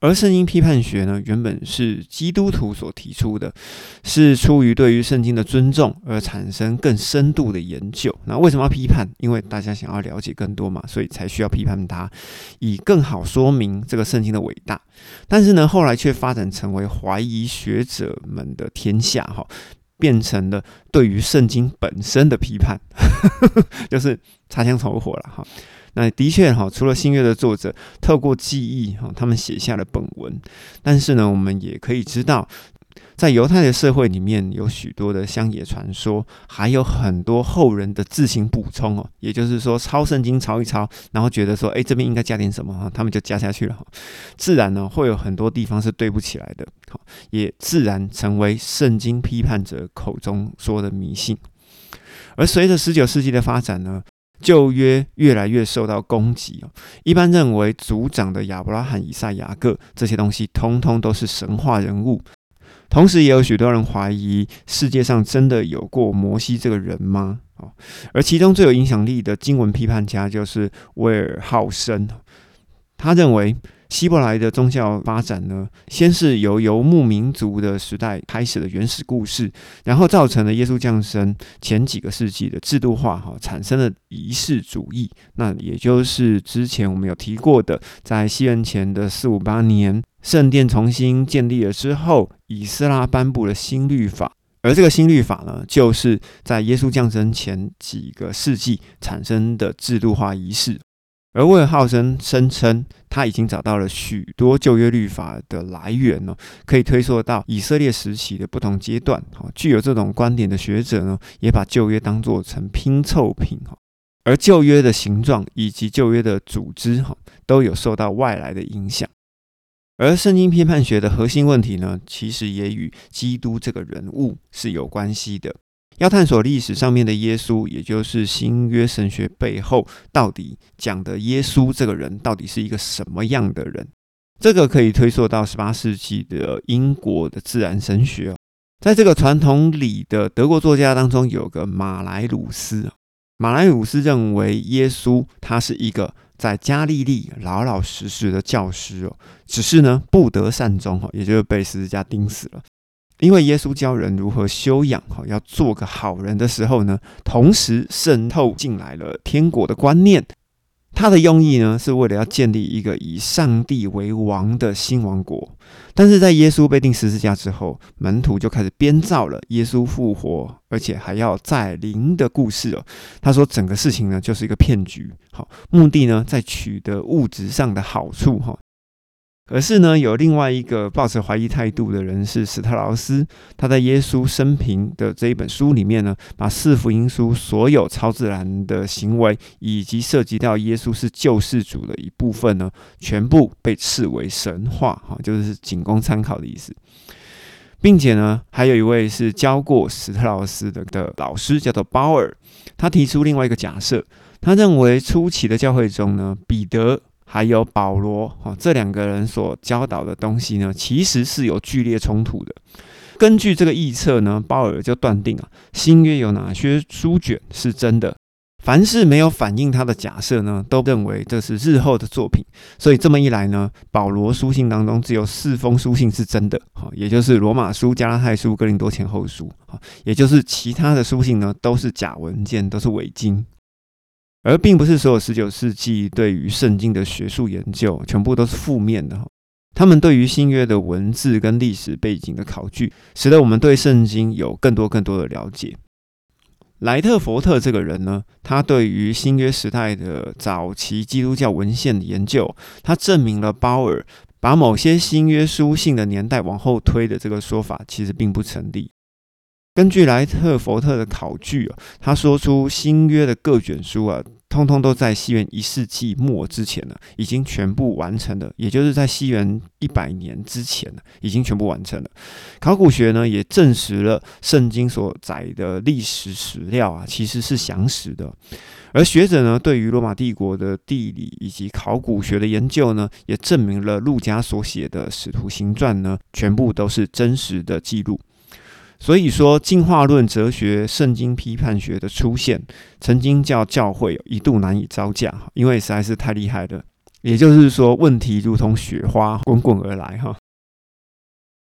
而圣经批判学呢，原本是基督徒所提出的，是出于对于圣经的尊重而产生更深度的研究。那为什么要批判？因为大家想要了解更多嘛，所以才需要批判它，以更好说明这个圣经的伟大。但是呢，后来却发展成为怀疑学者们的天下，哈，变成了对于圣经本身的批判，就是擦枪走火了，哈。那的确哈，除了新月的作者透过记忆哈，他们写下了本文，但是呢，我们也可以知道，在犹太的社会里面有许多的乡野传说，还有很多后人的自行补充哦，也就是说抄圣经抄一抄，然后觉得说，哎，这边应该加点什么哈，他们就加下去了哈，自然呢会有很多地方是对不起来的，好，也自然成为圣经批判者口中说的迷信。而随着十九世纪的发展呢。旧约越来越受到攻击哦，一般认为族长的亚伯拉罕、以撒、雅各这些东西，通通都是神话人物。同时，也有许多人怀疑世界上真的有过摩西这个人吗？哦，而其中最有影响力的经文批判家就是威尔浩森，他认为。希伯来的宗教发展呢，先是由游牧民族的时代开始的原始故事，然后造成了耶稣降生前几个世纪的制度化，哈，产生了仪式主义。那也就是之前我们有提过的，在西元前的四五八年，圣殿重新建立了之后，以斯拉颁布了新律法，而这个新律法呢，就是在耶稣降生前几个世纪产生的制度化仪式。而威尔浩森声称，他已经找到了许多旧约律法的来源呢，可以推溯到以色列时期的不同阶段。哈，具有这种观点的学者呢，也把旧约当作成拼凑品。哈，而旧约的形状以及旧约的组织，哈，都有受到外来的影响。而圣经批判学的核心问题呢，其实也与基督这个人物是有关系的。要探索历史上面的耶稣，也就是新约神学背后到底讲的耶稣这个人到底是一个什么样的人？这个可以推溯到十八世纪的英国的自然神学。在这个传统里的德国作家当中，有个马莱鲁斯。马莱鲁斯认为耶稣他是一个在加利利老老实实的教师哦，只是呢不得善终哦，也就是被十字架钉死了。因为耶稣教人如何修养，哈，要做个好人的时候呢，同时渗透进来了天国的观念。他的用意呢，是为了要建立一个以上帝为王的新王国。但是在耶稣被钉十字架之后，门徒就开始编造了耶稣复活，而且还要再临的故事了。他说，整个事情呢，就是一个骗局，好，目的呢，在取得物质上的好处，哈。可是呢，有另外一个抱持怀疑态度的人是史特劳斯，他在耶稣生平的这一本书里面呢，把四福音书所有超自然的行为，以及涉及到耶稣是救世主的一部分呢，全部被视为神话，哈，就是仅供参考的意思。并且呢，还有一位是教过史特劳斯的的老师，叫做鲍尔，他提出另外一个假设，他认为初期的教会中呢，彼得。还有保罗，哈，这两个人所教导的东西呢，其实是有剧烈冲突的。根据这个臆测呢，鲍尔就断定啊，新约有哪些书卷是真的？凡是没有反映他的假设呢，都认为这是日后的作品。所以这么一来呢，保罗书信当中只有四封书信是真的，哈，也就是罗马书、加拉太书、哥林多前后书，哈，也就是其他的书信呢，都是假文件，都是伪经。而并不是所有十九世纪对于圣经的学术研究全部都是负面的，他们对于新约的文字跟历史背景的考据，使得我们对圣经有更多更多的了解。莱特佛特这个人呢，他对于新约时代的早期基督教文献的研究，他证明了鲍尔把某些新约书信的年代往后推的这个说法，其实并不成立。根据莱特佛特的考据啊，他说出新约的各卷书啊，通通都在西元一世纪末之前呢，已经全部完成了，也就是在西元一百年之前呢，已经全部完成了。考古学呢也证实了圣经所载的历史史料啊，其实是详实的。而学者呢对于罗马帝国的地理以及考古学的研究呢，也证明了路加所写的使徒行传呢，全部都是真实的记录。所以说，进化论哲学、圣经批判学的出现，曾经叫教会一度难以招架，因为实在是太厉害了。也就是说，问题如同雪花滚滚而来哈。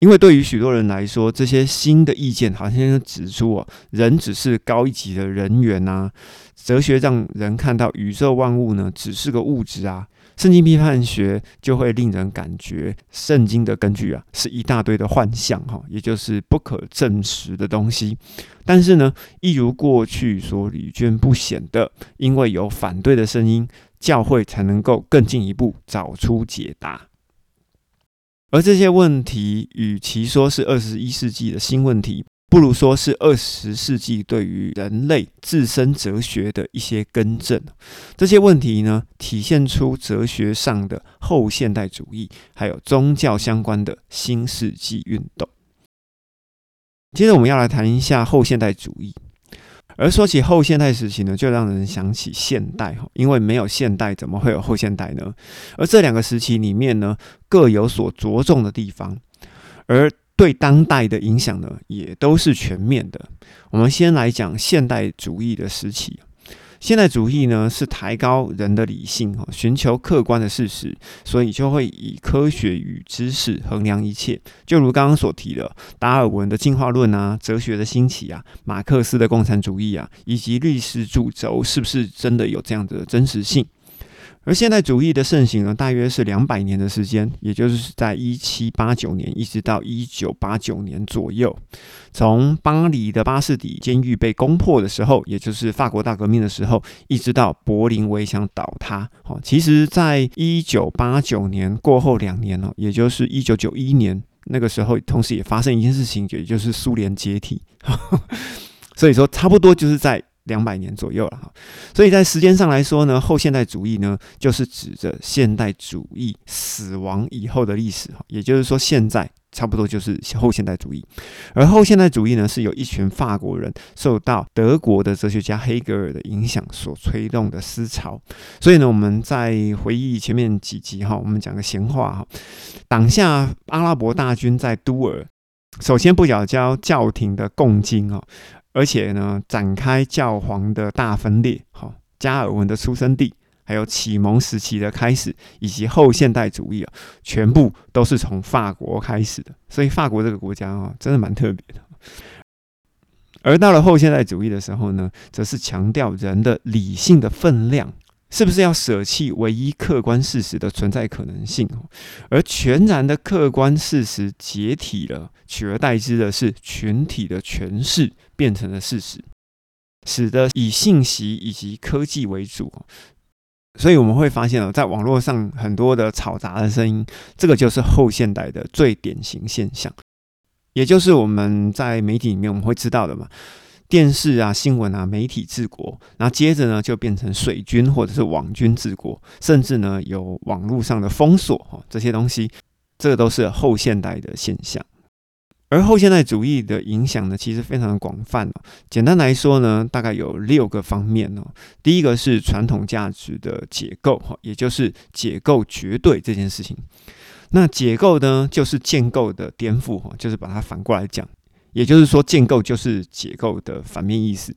因为对于许多人来说，这些新的意见好像指出哦，人只是高一级的人员呐。哲学让人看到宇宙万物呢，只是个物质啊。圣经批判学就会令人感觉，圣经的根据啊，是一大堆的幻象哈，也就是不可证实的东西。但是呢，一如过去所屡见不鲜的，因为有反对的声音，教会才能够更进一步找出解答。而这些问题，与其说是二十一世纪的新问题，不如说是二十世纪对于人类自身哲学的一些更正。这些问题呢，体现出哲学上的后现代主义，还有宗教相关的新世纪运动。接着，我们要来谈一下后现代主义。而说起后现代时期呢，就让人想起现代哈，因为没有现代，怎么会有后现代呢？而这两个时期里面呢，各有所着重的地方，而对当代的影响呢，也都是全面的。我们先来讲现代主义的时期。现代主义呢，是抬高人的理性，寻求客观的事实，所以就会以科学与知识衡量一切。就如刚刚所提的，达尔文的进化论啊，哲学的兴起啊，马克思的共产主义啊，以及历史主轴是不是真的有这样的真实性？而现代主义的盛行呢，大约是两百年的时间，也就是在一七八九年一直到一九八九年左右。从巴黎的巴士底监狱被攻破的时候，也就是法国大革命的时候，一直到柏林围墙倒塌。好，其实，在一九八九年过后两年呢，也就是一九九一年那个时候，同时也发生一件事情，也就是苏联解体。所以说，差不多就是在。两百年左右了哈，所以在时间上来说呢，后现代主义呢，就是指着现代主义死亡以后的历史哈，也就是说，现在差不多就是后现代主义。而后现代主义呢，是有一群法国人受到德国的哲学家黑格尔的影响所推动的思潮。所以呢，我们在回忆前面几集哈，我们讲个闲话哈，挡下阿拉伯大军在都尔，首先不缴交教廷的贡金哦。而且呢，展开教皇的大分裂，好，加尔文的出生地，还有启蒙时期的开始，以及后现代主义啊，全部都是从法国开始的。所以法国这个国家啊，真的蛮特别的。而到了后现代主义的时候呢，则是强调人的理性的分量。是不是要舍弃唯一客观事实的存在可能性？而全然的客观事实解体了，取而代之的是群体的诠释变成了事实，使得以信息以及科技为主。所以我们会发现，在网络上很多的吵杂的声音，这个就是后现代的最典型现象，也就是我们在媒体里面我们会知道的嘛。电视啊、新闻啊、媒体治国，然后接着呢就变成水军或者是网军治国，甚至呢有网络上的封锁哈，这些东西，这个都是后现代的现象。而后现代主义的影响呢，其实非常的广泛哦。简单来说呢，大概有六个方面哦。第一个是传统价值的解构哈，也就是解构绝对这件事情。那解构呢，就是建构的颠覆哈，就是把它反过来讲。也就是说，建构就是解构的反面意思。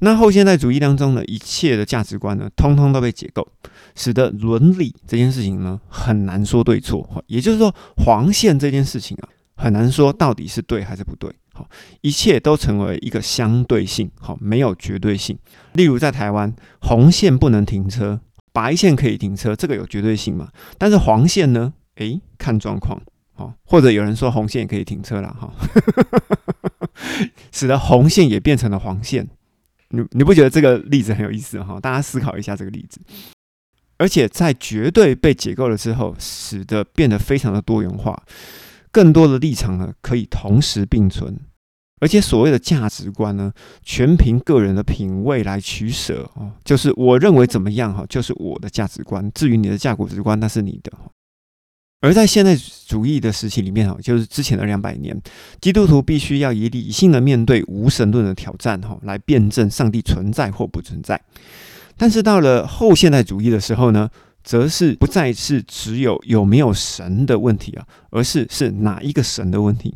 那后现代主义当中呢，一切的价值观呢，通通都被解构，使得伦理这件事情呢，很难说对错。也就是说，黄线这件事情啊，很难说到底是对还是不对。好，一切都成为一个相对性，好，没有绝对性。例如在台湾，红线不能停车，白线可以停车，这个有绝对性嘛？但是黄线呢？诶，看状况。或者有人说红线也可以停车了哈，使得红线也变成了黄线。你你不觉得这个例子很有意思哈？大家思考一下这个例子。而且在绝对被解构了之后，使得变得非常的多元化，更多的立场呢可以同时并存。而且所谓的价值观呢，全凭个人的品味来取舍哦，就是我认为怎么样哈，就是我的价值观。至于你的价值观，那是你的。而在现代主义的时期里面，哈，就是之前的两百年，基督徒必须要以理性的面对无神论的挑战，哈，来辩证上帝存在或不存在。但是到了后现代主义的时候呢，则是不再是只有有没有神的问题啊，而是是哪一个神的问题。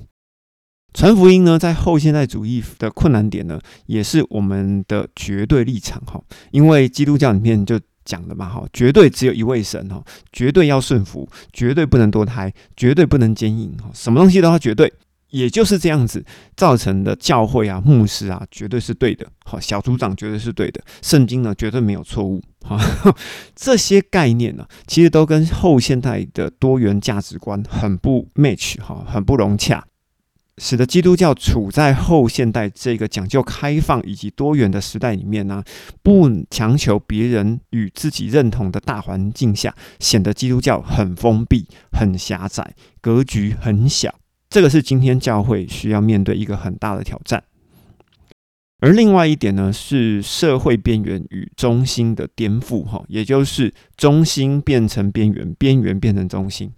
传福音呢，在后现代主义的困难点呢，也是我们的绝对立场，哈，因为基督教里面就。讲的嘛，哈，绝对只有一位神，哈，绝对要顺服，绝对不能堕胎，绝对不能奸淫，哈，什么东西都要绝对。也就是这样子造成的教会啊、牧师啊，绝对是对的。好，小组长绝对是对的。圣经呢，绝对没有错误。哈，这些概念呢，其实都跟后现代的多元价值观很不 match，哈，很不融洽，使得基督教处在后现代这个讲究开放以及多元的时代里面呢，不强求别人与自己认同的大环境下，显得基督教很封闭、很狭窄，格局很小。这个是今天教会需要面对一个很大的挑战，而另外一点呢，是社会边缘与中心的颠覆，哈，也就是中心变成边缘，边缘变成中心。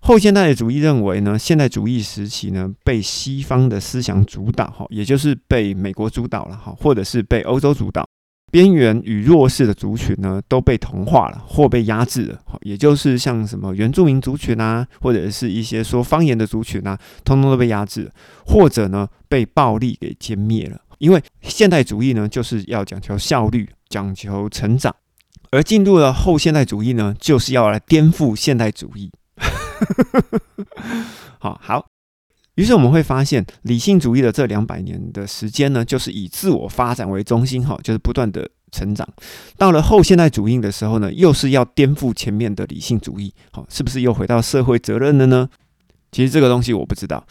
后现代主义认为呢，现代主义时期呢，被西方的思想主导，哈，也就是被美国主导了，哈，或者是被欧洲主导。边缘与弱势的族群呢，都被同化了或被压制了。也就是像什么原住民族群啊，或者是一些说方言的族群啊，通通都被压制了，或者呢被暴力给歼灭了。因为现代主义呢，就是要讲求效率，讲求成长，而进入了后现代主义呢，就是要来颠覆现代主义。好好。于是我们会发现，理性主义的这两百年的时间呢，就是以自我发展为中心，哈，就是不断的成长。到了后现代主义的时候呢，又是要颠覆前面的理性主义，好，是不是又回到社会责任了呢？其实这个东西我不知道，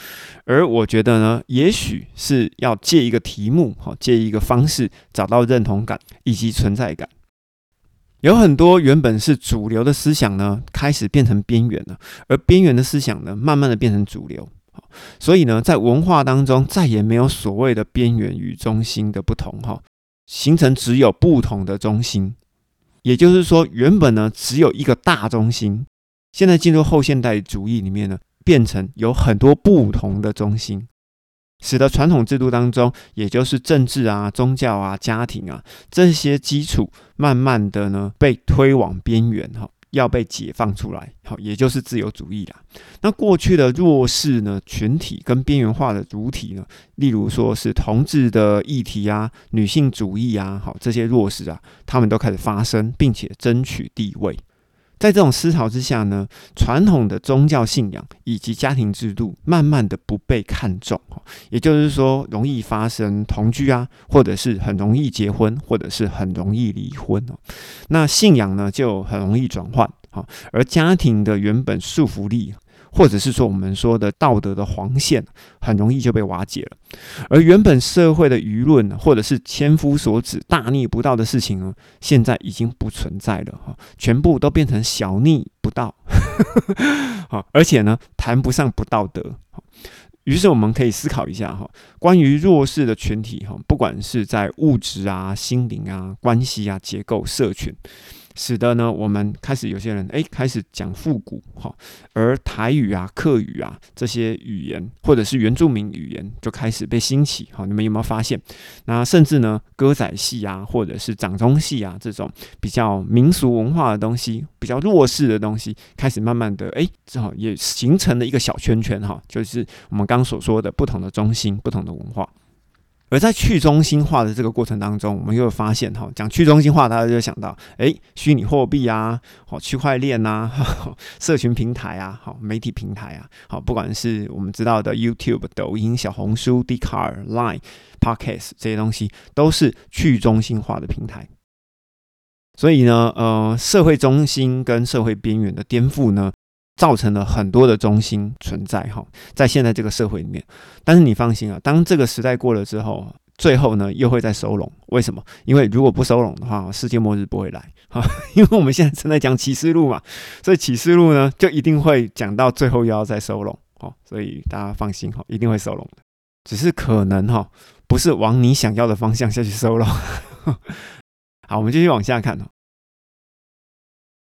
而我觉得呢，也许是要借一个题目，哈，借一个方式找到认同感以及存在感。有很多原本是主流的思想呢，开始变成边缘了，而边缘的思想呢，慢慢的变成主流。所以呢，在文化当中再也没有所谓的边缘与中心的不同哈，形成只有不同的中心。也就是说，原本呢只有一个大中心，现在进入后现代主义里面呢，变成有很多不同的中心，使得传统制度当中，也就是政治啊、宗教啊、家庭啊这些基础，慢慢的呢被推往边缘哈。要被解放出来，好，也就是自由主义啦。那过去的弱势呢群体跟边缘化的主体呢，例如说是同志的议题啊、女性主义啊，好，这些弱势啊，他们都开始发声，并且争取地位。在这种思潮之下呢，传统的宗教信仰以及家庭制度慢慢的不被看重，也就是说，容易发生同居啊，或者是很容易结婚，或者是很容易离婚。那信仰呢，就很容易转换，好，而家庭的原本束缚力。或者是说我们说的道德的黄线，很容易就被瓦解了。而原本社会的舆论，或者是千夫所指大逆不道的事情呢，现在已经不存在了哈，全部都变成小逆不道，好，而且呢谈不上不道德。于是我们可以思考一下哈，关于弱势的群体哈，不管是在物质啊、心灵啊、关系啊、结构、社群。使得呢，我们开始有些人哎，开始讲复古哈，而台语啊、客语啊这些语言，或者是原住民语言，就开始被兴起哈。你们有没有发现？那甚至呢，歌仔戏啊，或者是掌中戏啊，这种比较民俗文化的东西，比较弱势的东西，开始慢慢的哎，正好也形成了一个小圈圈哈，就是我们刚所说的不同的中心、不同的文化。而在去中心化的这个过程当中，我们又发现哈，讲去中心化，大家就想到，哎，虚拟货币啊，好，区块链呐，社群平台啊，好，媒体平台啊，好，不管是我们知道的 YouTube、抖音、小红书、d c a r Line、Podcast 这些东西，都是去中心化的平台。所以呢，呃，社会中心跟社会边缘的颠覆呢？造成了很多的中心存在哈，在现在这个社会里面，但是你放心啊，当这个时代过了之后，最后呢又会再收拢。为什么？因为如果不收拢的话，世界末日不会来哈。因为我们现在正在讲启示录嘛，所以启示录呢就一定会讲到最后又要再收拢哈，所以大家放心哈，一定会收拢的，只是可能哈不是往你想要的方向下去收拢。好，我们继续往下看。